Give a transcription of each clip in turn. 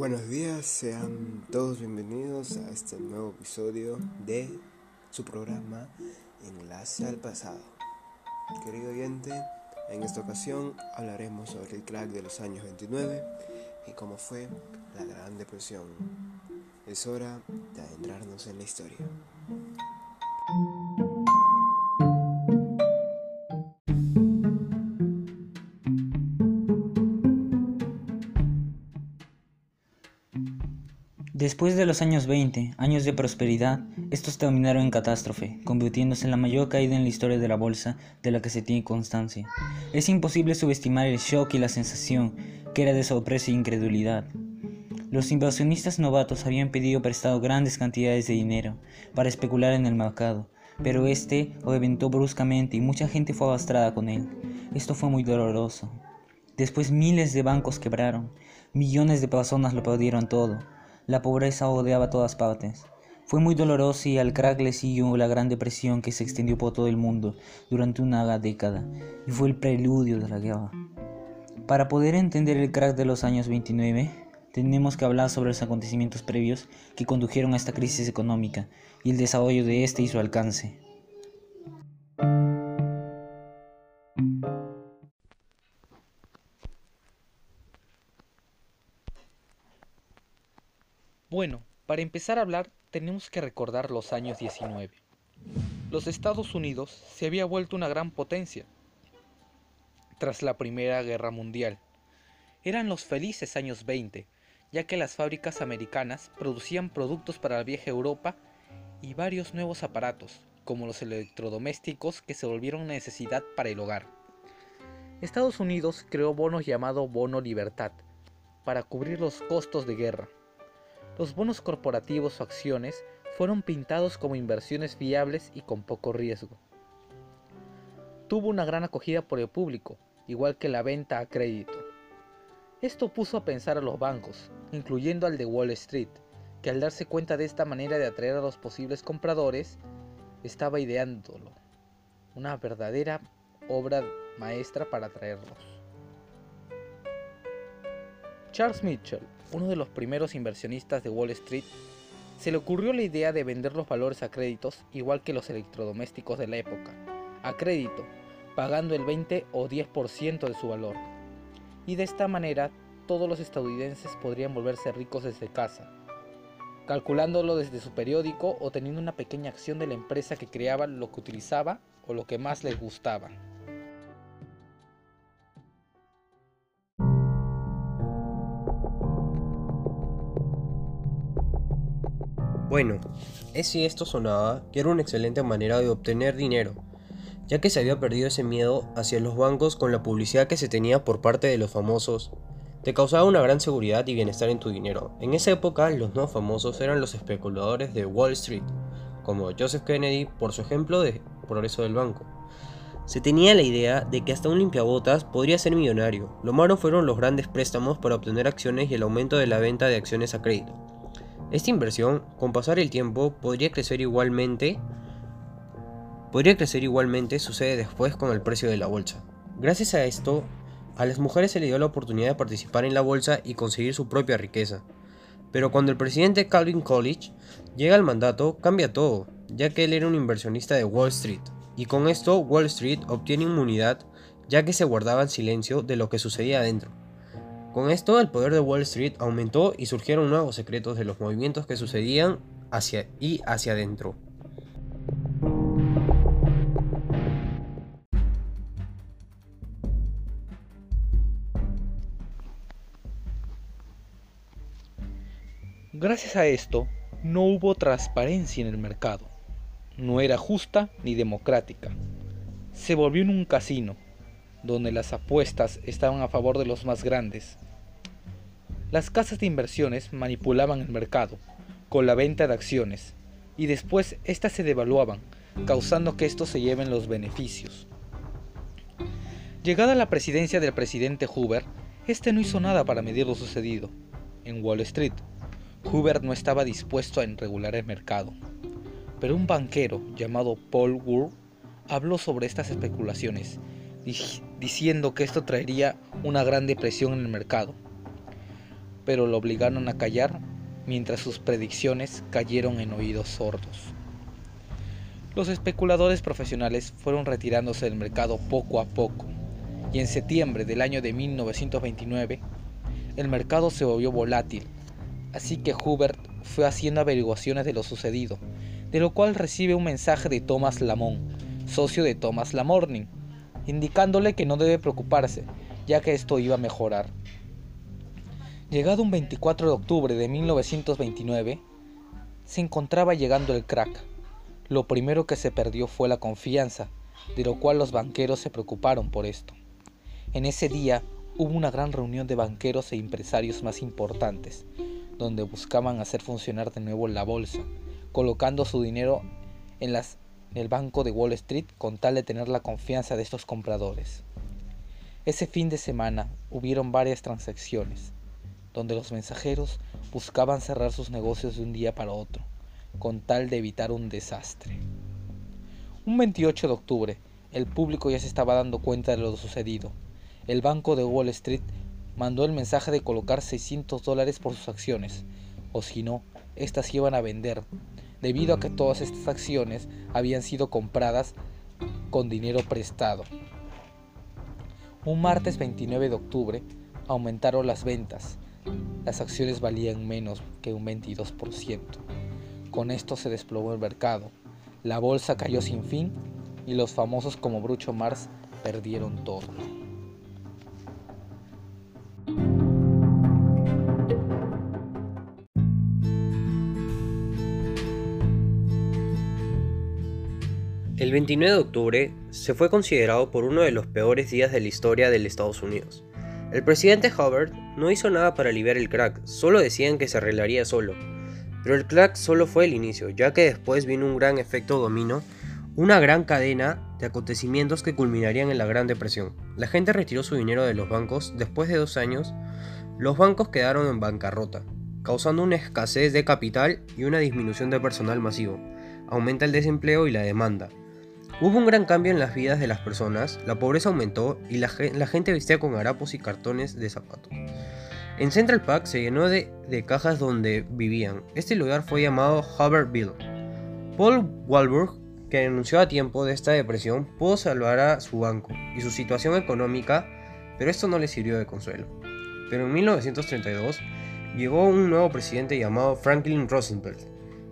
Buenos días, sean todos bienvenidos a este nuevo episodio de su programa Enlace al Pasado. Querido oyente, en esta ocasión hablaremos sobre el crack de los años 29 y cómo fue la Gran Depresión. Es hora de adentrarnos en la historia. Después de los años 20, años de prosperidad, estos terminaron en catástrofe, convirtiéndose en la mayor caída en la historia de la bolsa de la que se tiene constancia. Es imposible subestimar el shock y la sensación que era de sorpresa e incredulidad. Los inversionistas novatos habían pedido prestado grandes cantidades de dinero para especular en el mercado, pero este reventó bruscamente y mucha gente fue arrastrada con él. Esto fue muy doloroso. Después miles de bancos quebraron, millones de personas lo perdieron todo. La pobreza odiaba todas partes. Fue muy doloroso y al crack le siguió la Gran Depresión que se extendió por todo el mundo durante una década y fue el preludio de la guerra. Para poder entender el crack de los años 29, tenemos que hablar sobre los acontecimientos previos que condujeron a esta crisis económica y el desarrollo de este y su alcance. Para empezar a hablar tenemos que recordar los años 19. Los Estados Unidos se había vuelto una gran potencia tras la Primera Guerra Mundial. Eran los felices años 20, ya que las fábricas americanas producían productos para la vieja Europa y varios nuevos aparatos, como los electrodomésticos que se volvieron necesidad para el hogar. Estados Unidos creó bonos llamado Bono Libertad para cubrir los costos de guerra. Los bonos corporativos o acciones fueron pintados como inversiones viables y con poco riesgo. Tuvo una gran acogida por el público, igual que la venta a crédito. Esto puso a pensar a los bancos, incluyendo al de Wall Street, que al darse cuenta de esta manera de atraer a los posibles compradores, estaba ideándolo. Una verdadera obra maestra para atraerlos. Charles Mitchell, uno de los primeros inversionistas de Wall Street, se le ocurrió la idea de vender los valores a créditos igual que los electrodomésticos de la época, a crédito, pagando el 20 o 10% de su valor. Y de esta manera todos los estadounidenses podrían volverse ricos desde casa, calculándolo desde su periódico o teniendo una pequeña acción de la empresa que creaba lo que utilizaba o lo que más les gustaba. Bueno, es si esto sonaba que era una excelente manera de obtener dinero, ya que se había perdido ese miedo hacia los bancos con la publicidad que se tenía por parte de los famosos. Te causaba una gran seguridad y bienestar en tu dinero. En esa época, los no famosos eran los especuladores de Wall Street, como Joseph Kennedy por su ejemplo de progreso del banco. Se tenía la idea de que hasta un limpiabotas podría ser millonario. Lo malo fueron los grandes préstamos para obtener acciones y el aumento de la venta de acciones a crédito. Esta inversión, con pasar el tiempo, podría crecer igualmente. Podría crecer igualmente, sucede después con el precio de la bolsa. Gracias a esto, a las mujeres se le dio la oportunidad de participar en la bolsa y conseguir su propia riqueza. Pero cuando el presidente Calvin Coolidge llega al mandato, cambia todo, ya que él era un inversionista de Wall Street. Y con esto, Wall Street obtiene inmunidad, ya que se guardaba en silencio de lo que sucedía adentro. Con esto el poder de Wall Street aumentó y surgieron nuevos secretos de los movimientos que sucedían hacia y hacia adentro. Gracias a esto, no hubo transparencia en el mercado. No era justa ni democrática. Se volvió en un casino, donde las apuestas estaban a favor de los más grandes. Las casas de inversiones manipulaban el mercado con la venta de acciones y después éstas se devaluaban, causando que estos se lleven los beneficios. Llegada la presidencia del presidente Hoover, este no hizo nada para medir lo sucedido. En Wall Street, Hoover no estaba dispuesto a regular el mercado, pero un banquero llamado Paul Wurth habló sobre estas especulaciones diciendo que esto traería una gran depresión en el mercado. pero lo obligaron a callar mientras sus predicciones cayeron en oídos sordos. Los especuladores profesionales fueron retirándose del mercado poco a poco, y en septiembre del año de 1929 el mercado se volvió volátil, así que Hubert fue haciendo averiguaciones de lo sucedido, de lo cual recibe un mensaje de Thomas Lamont, socio de Thomas Lamorning, indicándole que no debe preocuparse, ya que esto iba a mejorar. Llegado un 24 de octubre de 1929, se encontraba llegando el crack. Lo primero que se perdió fue la confianza, de lo cual los banqueros se preocuparon por esto. En ese día hubo una gran reunión de banqueros e empresarios más importantes, donde buscaban hacer funcionar de nuevo la bolsa, colocando su dinero en, las, el banco de Wall Street con tal de tener la confianza de estos compradores. Ese fin de semana hubieron varias transacciones, donde los mensajeros buscaban cerrar sus negocios de un día para otro, con tal de evitar un desastre. Un 28 de octubre, el público ya se estaba dando cuenta de lo sucedido. El banco de Wall Street mandó el mensaje de colocar 600 dólares por sus acciones, o si no, éstas iban a vender, debido a que todas estas acciones habían sido compradas con dinero prestado. Un martes 29 de octubre aumentaron las ventas. Las acciones valían menos que un 22%. Con esto se desplomó el mercado. La bolsa cayó sin fin y los famosos como Brucho Mars perdieron todo. El 29 de octubre se fue considerado por uno de los peores días de la historia de Estados Unidos. El presidente Hubbard no hizo nada para aliviar el crack, solo decían que se arreglaría solo. Pero el crack solo fue el inicio, ya que después vino un gran efecto dominó, una gran cadena de acontecimientos que culminarían en la Gran Depresión. La gente retiró su dinero de los bancos, después de dos años, los bancos quedaron en bancarrota, causando una escasez de capital y una disminución de personal masivo. Aumenta el desempleo y la demanda, Hubo un gran cambio en las vidas de las personas, la pobreza aumentó y la, gente vestía con harapos y cartones de zapatos. En Central Park se llenó de, cajas donde vivían. Este lugar fue llamado Hubbardville. Paul Walburg, que denunció a tiempo de esta depresión, pudo salvar a su banco y su situación económica, pero esto no le sirvió de consuelo. Pero en 1932 llegó un nuevo presidente llamado Franklin Roosevelt,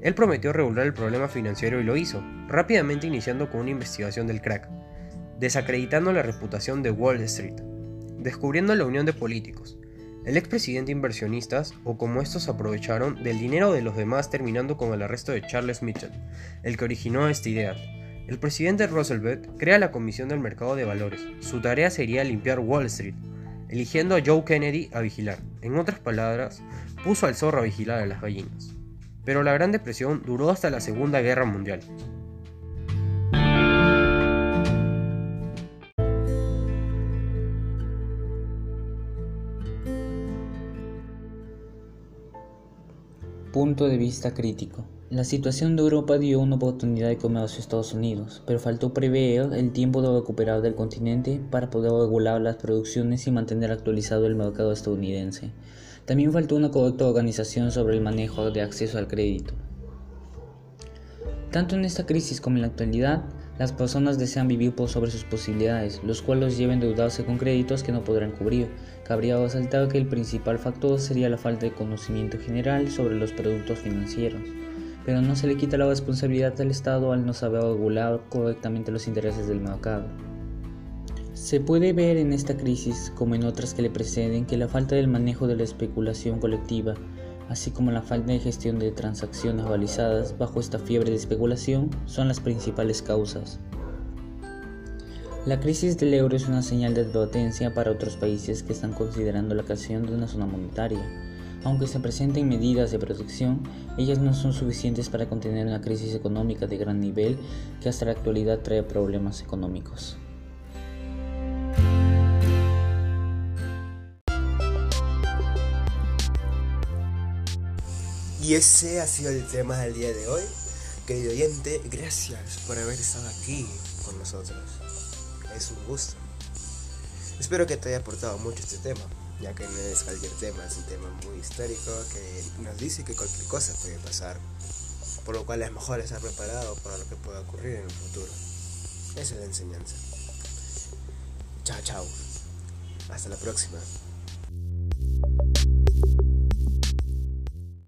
él prometió regular el problema financiero y lo hizo, rápidamente iniciando con una investigación del crack, desacreditando la reputación de Wall Street, descubriendo la unión de políticos, el expresidente inversionistas o como estos aprovecharon del dinero de los demás terminando con el arresto de Charles Mitchell, el que originó esta idea. El presidente Roosevelt crea la Comisión del Mercado de Valores. Su tarea sería limpiar Wall Street, eligiendo a Joe Kennedy a vigilar. En otras palabras, puso al zorro a vigilar a las gallinas pero la Gran Depresión duró hasta la Segunda Guerra Mundial. Punto de vista crítico. La situación de Europa dio una oportunidad de comercio a Estados Unidos, pero faltó prever el tiempo de recuperar del continente para poder regular las producciones y mantener actualizado el mercado estadounidense. También faltó una correcta organización sobre el manejo de acceso al crédito. Tanto en esta crisis como en la actualidad, las personas desean vivir por sobre sus posibilidades, los cuales los lleven a endeudarse con créditos que no podrán cubrir. Cabría resaltar que el principal factor sería la falta de conocimiento general sobre los productos financieros, pero no se le quita la responsabilidad al Estado al no saber regular correctamente los intereses del mercado. Se puede ver en esta crisis, como en otras que le preceden, que la falta del manejo de la especulación colectiva, así como la falta de gestión de transacciones realizadas bajo esta fiebre de especulación, son las principales causas. La crisis del euro es una señal de advertencia para otros países que están considerando la creación de una zona monetaria. Aunque se presenten medidas de protección, ellas no son suficientes para contener una crisis económica de gran nivel que hasta la actualidad trae problemas económicos. Y ese ha sido el tema del día de hoy. Querido oyente, gracias por haber estado aquí con nosotros. Es un gusto. Espero que te haya aportado mucho este tema. ya que no es cualquier tema, es un tema muy histórico que nos dice que cualquier cosa puede pasar, por lo cual es mejor estar preparado para lo que pueda ocurrir en el futuro. Esa es la enseñanza. Chao, chao. Hasta la próxima.